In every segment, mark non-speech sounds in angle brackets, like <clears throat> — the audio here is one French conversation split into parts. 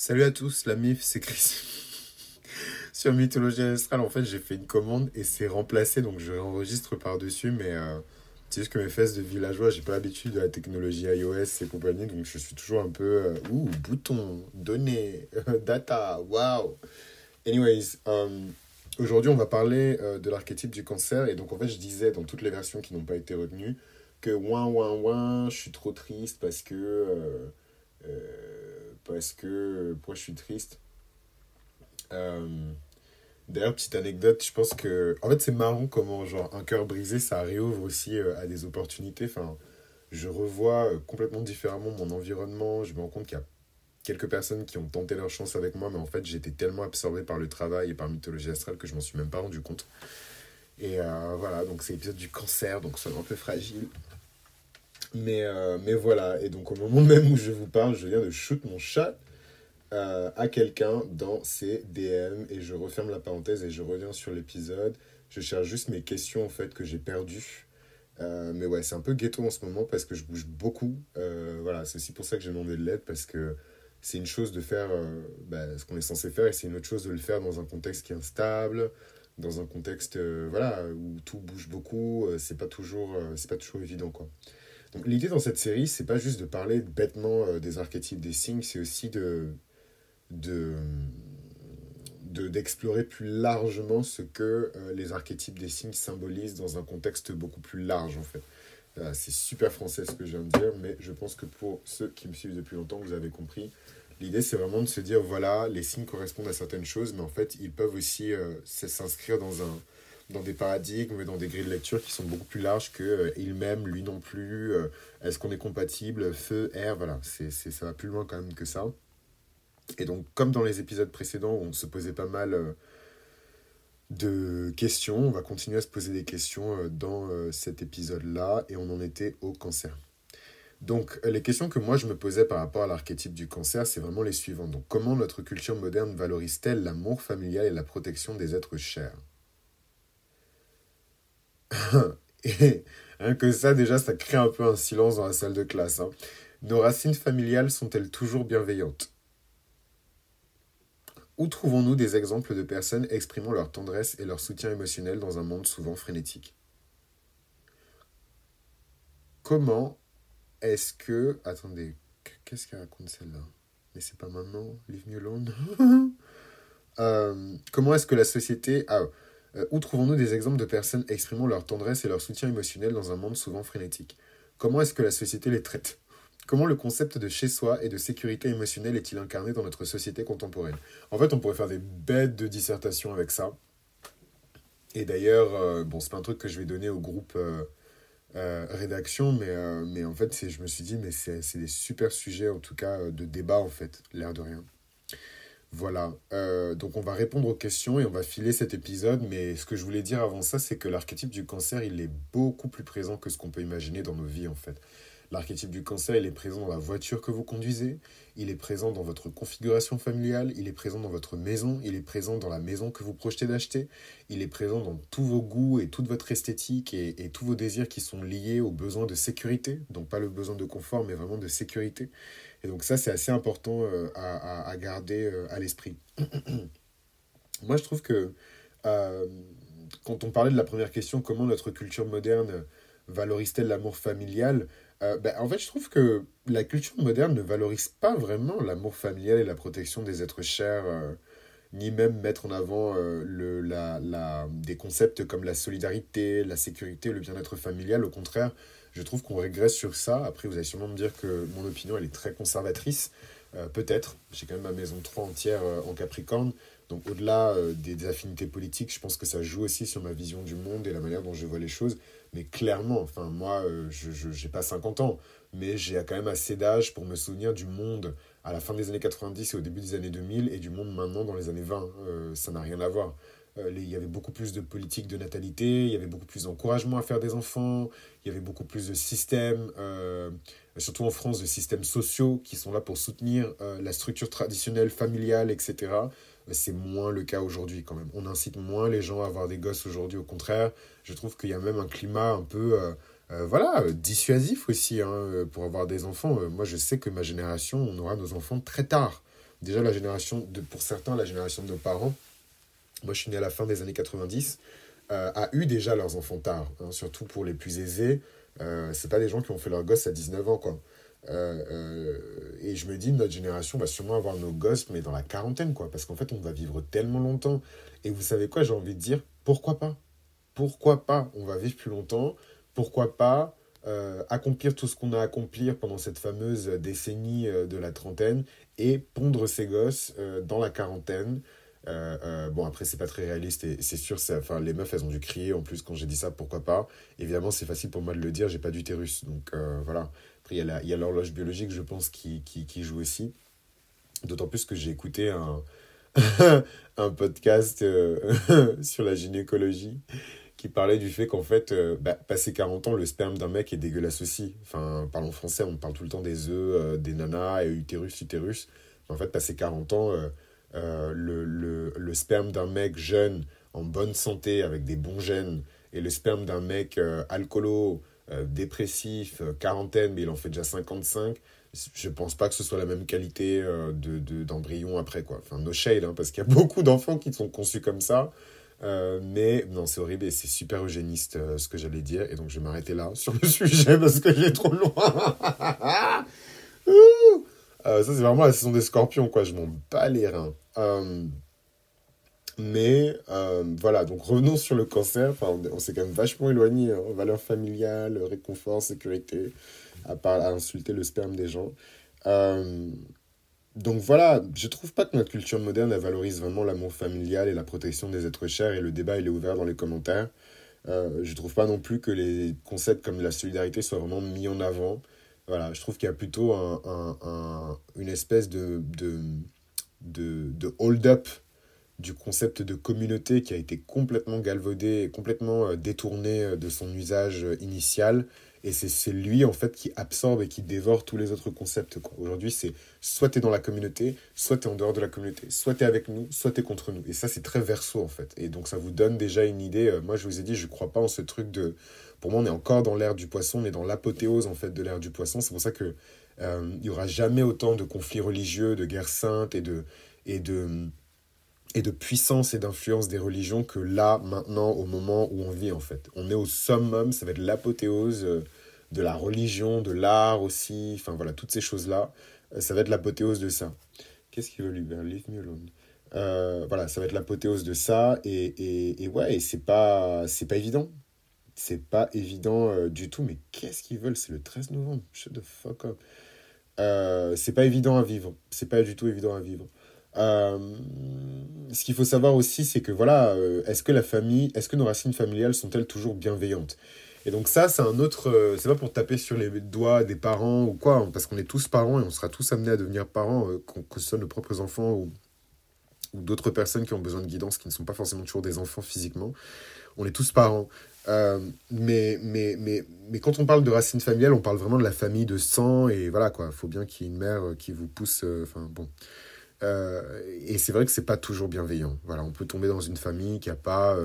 Salut à tous, la MIF, c'est Chris. <laughs> Sur Mythologie Astrale, en fait, j'ai fait une commande et c'est remplacé, donc je enregistre par-dessus, mais euh, c'est juste que mes fesses de villageois, j'ai pas l'habitude de la technologie iOS et compagnie, donc je suis toujours un peu. Euh, ouh, bouton, données, <laughs> data, waouh! Anyways, euh, aujourd'hui, on va parler euh, de l'archétype du cancer, et donc en fait, je disais dans toutes les versions qui n'ont pas été retenues que ouin, ouin, ouin, je suis trop triste parce que. Parce que. Pourquoi je suis triste? Euh, D'ailleurs, petite anecdote, je pense que... En fait, c'est marrant comment, genre, un cœur brisé, ça réouvre aussi euh, à des opportunités. Enfin, je revois euh, complètement différemment mon environnement. Je me rends compte qu'il y a quelques personnes qui ont tenté leur chance avec moi, mais en fait, j'étais tellement absorbé par le travail et par Mythologie Astrale que je m'en suis même pas rendu compte. Et euh, voilà, donc c'est l'épisode du cancer, donc c'est un peu fragile. Mais, euh, mais voilà, et donc au moment <laughs> même où je vous parle, je viens de shoot mon chat euh, à quelqu'un dans ses DM et je referme la parenthèse et je reviens sur l'épisode. Je cherche juste mes questions en fait que j'ai perdues. Euh, mais ouais, c'est un peu ghetto en ce moment parce que je bouge beaucoup. Voilà, c'est aussi pour ça que j'ai demandé de l'aide parce que c'est une chose de faire bah, ce qu'on est censé faire et c'est une autre chose de le faire dans un contexte qui est instable, dans un contexte voilà, où tout bouge beaucoup. c'est pas toujours, c'est pas toujours évident quoi. L'idée dans cette série, c'est pas juste de parler bêtement euh, des archétypes des signes, c'est aussi de de de- d'explorer plus largement ce que euh, les archétypes des signes symbolisent dans un contexte beaucoup plus large en fait. Euh, c'est super français ce que je viens de dire, mais je pense que pour ceux qui me suivent depuis longtemps, vous avez compris. L'idée, c'est vraiment de se dire, voilà, les signes correspondent à certaines choses, mais en fait, ils peuvent aussi s'inscrire dans un, dans des paradigmes, dans des grilles de lecture qui sont beaucoup plus larges que euh, il m'aime, lui non plus, euh, est-ce qu'on est compatible, feu, air, voilà, c'est, c'est, ça va plus loin quand même que ça. Et donc, comme dans les épisodes précédents on se posait pas mal euh, de questions, on va continuer à se poser des questions dans cet épisode-là, et on en était au cancer. Donc, les questions que moi je me posais par rapport à l'archétype du cancer, c'est vraiment les suivantes. Donc, comment notre culture moderne valorise-t-elle l'amour familial et la protection des êtres chers? <coughs> Et que ça, déjà, ça crée un peu un silence dans la salle de classe. hein. Nos racines familiales sont-elles toujours bienveillantes? Où trouvons-nous des exemples de personnes exprimant leur tendresse et leur soutien émotionnel dans un monde souvent frénétique? Comment est-ce que... Attendez, qu'est-ce qu'elle raconte celle-là? Mais c'est pas maintenant, Leave me alone. Comment est-ce que la société... Ah, euh, où trouvons-nous des exemples de personnes exprimant leur tendresse et leur soutien émotionnel dans un monde souvent frénétique? Comment est-ce que la société les traite? Comment le concept de chez soi et de sécurité émotionnelle est-il incarné dans notre société contemporaine? En fait, on pourrait faire des bêtes de dissertation avec ça. Et d'ailleurs, euh, bon, c'est pas un truc que je vais donner au groupe euh, euh, rédaction, mais, mais en fait, je me suis dit, mais c'est des super sujets, en tout cas, de débat, en fait, l'air de rien. Voilà, Euh, donc on va répondre aux questions et on va filer cet épisode, mais ce que je voulais dire avant ça, c'est que l'archétype du cancer, il est beaucoup plus présent que ce qu'on peut imaginer dans nos vies en fait. L'archétype du cancer, il est présent dans la voiture que vous conduisez, il est présent dans votre configuration familiale, il est présent dans votre maison, il est présent dans la maison que vous projetez d'acheter, il est présent dans tous vos goûts et toute votre esthétique et, tous vos désirs qui sont liés aux besoins de sécurité, donc pas le besoin de confort, mais vraiment de sécurité. Et donc ça, c'est assez important euh, à garder euh, à l'esprit. <clears throat> Moi, je trouve que euh, quand on parlait de la première question, comment notre culture moderne valorise-t-elle l'amour familial euh, ben, En fait, je trouve que la culture moderne ne valorise pas vraiment l'amour familial et la protection des êtres chers, euh, ni même mettre en avant euh, le, la, la, des concepts comme la solidarité, la sécurité, le bien-être familial. Au contraire, je trouve qu'on régresse sur ça. Après, vous allez sûrement me dire que mon opinion, elle est très conservatrice. Euh, Peut-être. J'ai quand même ma maison 3 entière en Capricorne. Donc au-delà des affinités politiques, je pense que ça joue aussi sur ma vision du monde et la manière dont je vois les choses. Mais clairement, enfin moi, euh, je n'ai pas 50 ans, mais j'ai quand même assez d'âge pour me souvenir du monde à la fin des années 90 et au début des années 2000 et du monde maintenant dans les années 20. Euh, ça n'a rien à voir. Euh, Il y avait beaucoup plus de politique de natalité, il y avait beaucoup plus d'encouragement à faire des enfants, il y avait beaucoup plus de systèmes, surtout en France, de systèmes sociaux qui sont là pour soutenir la structure traditionnelle, familiale, etc. C'est moins le cas aujourd'hui quand même. On incite moins les gens à avoir des gosses aujourd'hui. Au contraire, je trouve qu'il y a même un climat un peu euh, euh, voilà, dissuasif aussi hein, euh, pour avoir des enfants. Moi, je sais que ma génération, on aura nos enfants très tard. déjà la génération, de, pour certains, la génération de nos parents, moi je suis né à la fin des années 90, euh, a eu déjà leurs enfants tard, hein, surtout pour les plus aisés. Euh, c'est pas des gens qui ont fait leurs gosses à 19 ans. Euh, euh, et je me dis, notre génération va sûrement avoir nos gosses, mais dans la quarantaine, quoi. Parce qu'en fait, on va vivre tellement longtemps. Et vous savez quoi, j'ai envie de dire, pourquoi pas? Pourquoi pas? On va vivre plus longtemps. Pourquoi pas euh, accomplir tout ce qu'on a à accomplir pendant cette fameuse décennie de la trentaine et pondre ses gosses dans la quarantaine bon, après, c'est pas très réaliste et c'est sûr, enfin, les meufs, elles ont dû crier en plus quand j'ai dit ça, pourquoi pas? Évidemment, c'est facile pour moi de le dire, j'ai pas d'utérus. Donc voilà. Il y a l'horloge biologique, je pense, qui, joue aussi. D'autant plus que j'ai écouté un, <laughs> podcast <laughs> sur la gynécologie qui parlait du fait qu'en fait, bah, passé 40 ans, le sperme d'un mec est dégueulasse aussi. Enfin, parlons français, on parle tout le temps des œufs, des nanas, et utérus, utérus. En fait, passé 40 ans euh, le, le, sperme d'un mec jeune, en bonne santé, avec des bons gènes, et le sperme d'un mec euh, alcoolo, euh, dépressif, quarantaine, mais il en fait déjà 55, je pense pas que ce soit la même qualité de, de, d'embryon après, quoi. Enfin, no shade, hein, parce qu'il y a <laughs> beaucoup d'enfants qui sont conçus comme ça. mais non, c'est horrible et c'est super eugéniste ce que j'allais dire. Et donc je vais m'arrêter là sur le <laughs> sujet parce que j'ai trop loin. <laughs> Euh, ça, c'est vraiment la saison des scorpions, quoi. Je m'en bats les reins. Euh, mais euh, voilà, donc revenons sur le cancer. Enfin, on, s'est quand même vachement éloigné. Hein. Valeurs familiales, réconfort, sécurité, à part à insulter le sperme des gens. donc voilà, je trouve pas que notre culture moderne valorise vraiment l'amour familial et la protection des êtres chers. Et le débat, il est ouvert dans les commentaires. je trouve pas non plus que les concepts comme la solidarité soient vraiment mis en avant. Voilà, je trouve qu'il y a plutôt un, un, une espèce de, de, de hold-up du concept de communauté qui a été complètement galvaudé, complètement euh, détourné euh, de son usage euh, initial. Et c'est lui, en fait, qui absorbe et qui dévore tous les autres concepts. Aujourd'hui, c'est soit tu dans la communauté, soit tu en dehors de la communauté. Soit tu avec nous, soit tu contre nous. Et ça, c'est très verso, en fait. Et donc, ça vous donne déjà une idée. Moi, je vous ai dit, je ne crois pas en ce truc de pour moi, on est encore dans l'ère du poisson, on est dans l'apothéose en fait de l'ère du poisson. C'est pour ça que euh, il y aura jamais autant de conflits religieux, de guerres saintes et de et de et de puissance et d'influence des religions que là, maintenant, au moment où on vit, en fait. On est au summum, ça va être l'apothéose euh, de la religion, de l'art aussi, enfin voilà, toutes ces choses-là, euh, ça va être l'apothéose de ça. Qu'est-ce qu'il veut lui faire Leave me alone. voilà, ça va être l'apothéose de ça, et, et, et ouais, et c'est pas, pas évident c'est pas évident euh, du tout. Mais qu'est-ce qu'ils veulent? C'est le 13 novembre. Shut the fuck up. Euh, c'est pas évident à vivre. C'est pas du tout évident à vivre. Euh, ce qu'il faut savoir aussi, c'est que voilà, est-ce que la famille, est-ce que nos racines familiales sont-elles toujours bienveillantes? Et donc ça, c'est un autre, c'est pas pour taper sur les doigts des parents ou quoi, hein, parce qu'on est tous parents et on sera tous amenés à devenir parents, que ce soit nos propres enfants ou, d'autres personnes qui ont besoin de guidance, qui ne sont pas forcément toujours des enfants physiquement. On est tous parents. Euh, mais, mais, mais, mais quand on parle de racines familiales, on parle vraiment de la famille de sang, et voilà quoi, faut bien qu'il y ait une mère euh, qui vous pousse, euh, enfin bon. Et c'est vrai que c'est pas toujours bienveillant. Voilà, on peut tomber dans une famille qui a pas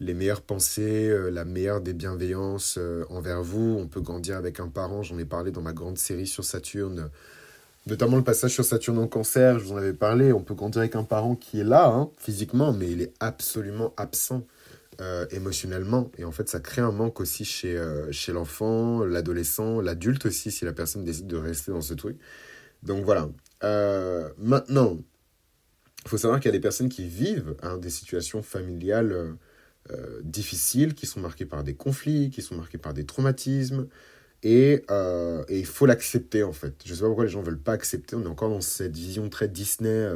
les meilleures pensées, la meilleure des bienveillances envers vous. On peut grandir avec un parent, j'en ai parlé dans ma grande série sur Saturne, notamment le passage sur Saturne en cancer, je vous en avais parlé. On peut grandir avec un parent qui est là, hein, physiquement, mais il est absolument absent euh, émotionnellement. Et en fait, ça crée un manque aussi chez, euh, chez l'enfant, l'adolescent, l'adulte aussi, si la personne décide de rester dans ce truc. Donc voilà. Euh, maintenant, il faut savoir qu'il y a des personnes qui vivent hein, des situations familiales difficiles, qui sont marquées par des conflits, qui sont marquées par des traumatismes. Et, il faut l'accepter en fait. Je ne sais pas pourquoi les gens ne veulent pas accepter. On est encore dans cette vision très Disney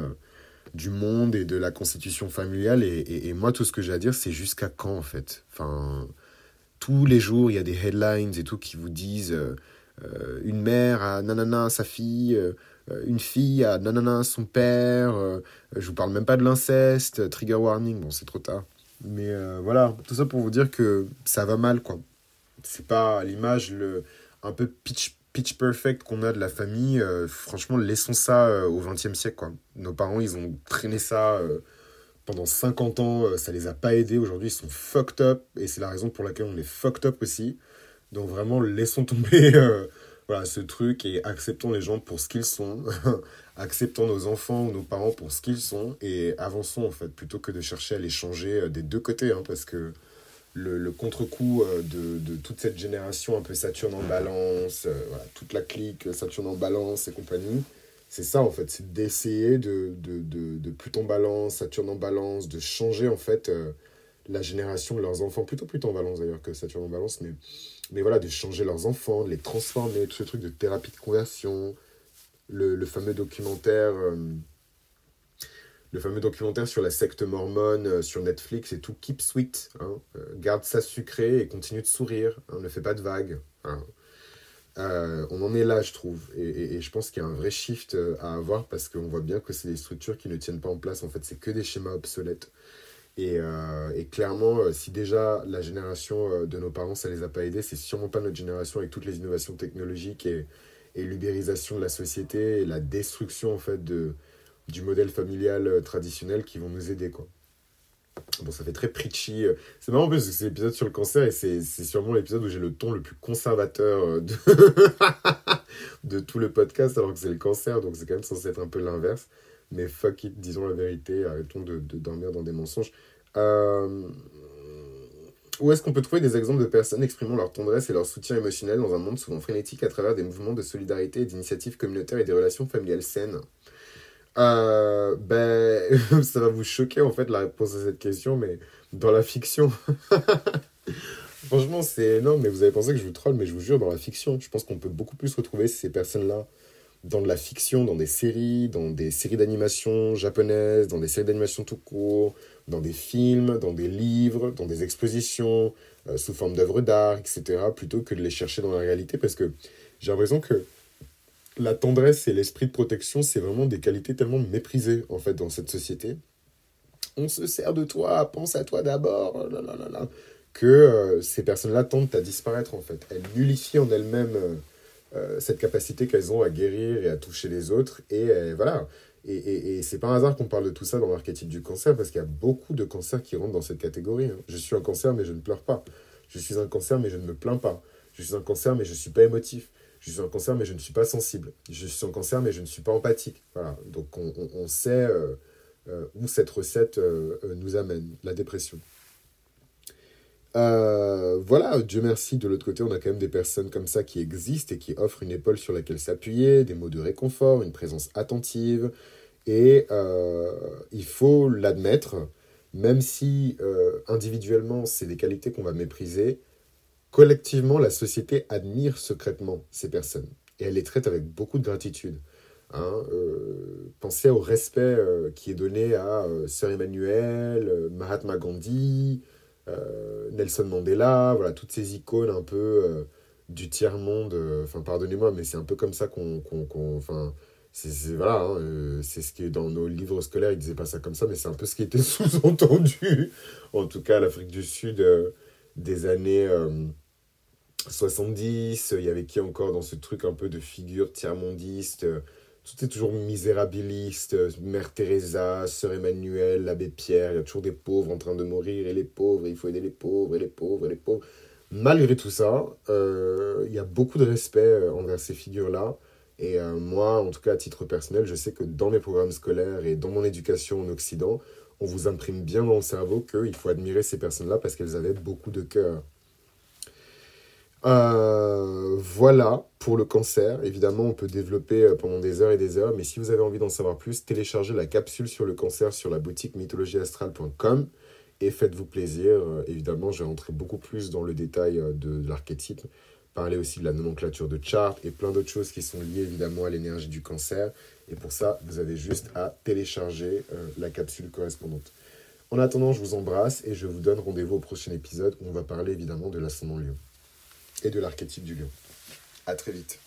du monde et de la constitution familiale. Et, et, moi, tout ce que j'ai à dire, c'est jusqu'à quand, en fait? Enfin, tous les jours, il y a des headlines et tout qui vous disent euh, euh, une mère a nanana sa fille, euh, une fille a nanana son père. je vous parle même pas de l'inceste, trigger warning, bon, c'est trop tard. Mais voilà, tout ça pour vous dire que ça va mal, quoi. C'est pas l'image le un peu pitch pitch perfect qu'on a de la famille, euh, franchement, laissons ça euh, au XXe siècle. Quoi. Nos parents, ils ont traîné ça euh, pendant 50 ans, ça les a pas aidés. Aujourd'hui, ils sont fucked up, et c'est la raison pour laquelle on est fucked up aussi. Donc vraiment, laissons tomber <laughs> voilà, ce truc et acceptons les gens pour ce qu'ils sont, <laughs> acceptons nos enfants ou nos parents pour ce qu'ils sont et avançons en fait, plutôt que de chercher à les changer euh, des deux côtés, hein, parce que le, le contre-coup euh, de, de, toute cette génération un peu Saturne en balance, euh, voilà, toute la clique Saturne en balance et compagnie, c'est ça en fait, c'est d'essayer de, de, de, de, Pluton balance, Saturne en balance, de changer en fait la génération leurs enfants, plutôt Pluton en balance d'ailleurs que Saturne en balance, mais mais voilà, de changer leurs enfants, de les transformer, tout ce truc de thérapie de conversion, le, le fameux documentaire, euh, le fameux documentaire sur la secte mormone euh, sur Netflix et tout, Keep Sweet, hein, euh, garde ça sucré et continue de sourire, hein, ne fais pas de vagues. Hein. on en est là, je trouve, et, et, et je pense qu'il y a un vrai shift à avoir parce qu'on voit bien que c'est des structures qui ne tiennent pas en place, en fait, c'est que des schémas obsolètes. Et, euh, et, clairement, euh, si déjà la génération euh, de nos parents, ça les a pas aidés, c'est sûrement pas notre génération avec toutes les innovations technologiques et, et l'ubérisation de la société et la destruction en fait de, du modèle familial traditionnel qui vont nous aider. Quoi. Bon, ça fait très preachy. C'est marrant parce que c'est l'épisode sur le cancer et c'est sûrement l'épisode où j'ai le ton le plus conservateur de, <laughs> de tout le podcast alors que c'est le cancer, donc c'est quand même censé être un peu l'inverse. Mais fuck it, disons la vérité, arrêtons de, de dormir dans des mensonges. Euh, où est-ce qu'on peut trouver des exemples de personnes exprimant leur tendresse et leur soutien émotionnel dans un monde souvent frénétique à travers des mouvements de solidarité d'initiatives communautaires et des relations familiales saines? Euh, ben, <laughs> ça va vous choquer en fait la réponse à cette question, mais dans la fiction. <laughs> Franchement, c'est énorme, mais vous avez pensé que je vous troll, mais je vous jure, dans la fiction, je pense qu'on peut beaucoup plus retrouver ces personnes-là dans de la fiction, dans des séries, dans des séries d'animation japonaises, dans des séries d'animation tout court, dans des films, dans des livres, dans des expositions, euh, sous forme d'œuvres d'art, etc., plutôt que de les chercher dans la réalité, parce que j'ai l'impression que la tendresse et l'esprit de protection, c'est vraiment des qualités tellement méprisées, en fait, dans cette société. On se sert de toi, pense à toi d'abord, que euh, ces personnes-là tentent à disparaître, en fait. Elles nullifient en elles-mêmes... Euh, euh, cette capacité qu'elles ont à guérir et à toucher les autres. Et euh, voilà. Et, et, et c'est pas un hasard qu'on parle de tout ça dans l'archétype du cancer, parce qu'il y a beaucoup de cancers qui rentrent dans cette catégorie. Hein. Je suis un cancer, mais je ne pleure pas. Je suis un cancer, mais je ne me plains pas. Je suis un cancer, mais je ne suis pas émotif. Je suis un cancer, mais je ne suis pas sensible. Je suis un cancer, mais je ne suis pas empathique. Voilà. Donc on, on, sait euh, où cette recette nous amène, la dépression. Euh, voilà, Dieu merci, de l'autre côté, on a quand même des personnes comme ça qui existent et qui offrent une épaule sur laquelle s'appuyer, des mots de réconfort, une présence attentive. Et euh, il faut l'admettre, même si euh, individuellement c'est des qualités qu'on va mépriser, collectivement la société admire secrètement ces personnes. Et elle les traite avec beaucoup de gratitude. Hein, pensez au respect qui est donné à Sœur Emmanuel, Mahatma Gandhi, euh, Nelson Mandela, voilà, toutes ces icônes un peu euh, du tiers-monde. Euh, enfin, pardonnez-moi, mais c'est un peu comme ça qu'on. enfin, c'est voilà, hein, c'est ce qui est dans nos livres scolaires, ils disaient pas ça comme ça, mais c'est un peu ce qui était <laughs> sous-entendu. en tout cas, l'Afrique du Sud des années 70, il y avait qui encore dans ce truc un peu de figure tiers-mondiste tout est toujours misérabiliste. Mère Teresa, Sœur Emmanuel, l'abbé Pierre, il y a toujours des pauvres en train de mourir, et les pauvres, il faut aider les pauvres, et les pauvres, et les pauvres. Malgré tout ça, euh, il y a beaucoup de respect euh, envers ces figures-là. Et euh, moi, en tout cas à titre personnel, je sais que dans mes programmes scolaires et dans mon éducation en Occident, on vous imprime bien dans le cerveau qu'il faut admirer ces personnes-là parce qu'elles avaient beaucoup de cœur. Euh, voilà pour le cancer. Évidemment, on peut développer euh, pendant des heures et des heures, mais si vous avez envie d'en savoir plus, téléchargez la capsule sur le cancer sur la boutique mythologieastrale.com et faites-vous plaisir. Euh, évidemment, je vais rentrer beaucoup plus dans le détail de, l'archétype, parler aussi de la nomenclature de chart et plein d'autres choses qui sont liées évidemment à l'énergie du cancer. Et pour ça, vous avez juste à télécharger la capsule correspondante. En attendant, je vous embrasse et je vous donne rendez-vous au prochain épisode où on va parler évidemment de l'ascendant lion et de l'archétype du lion. À très vite.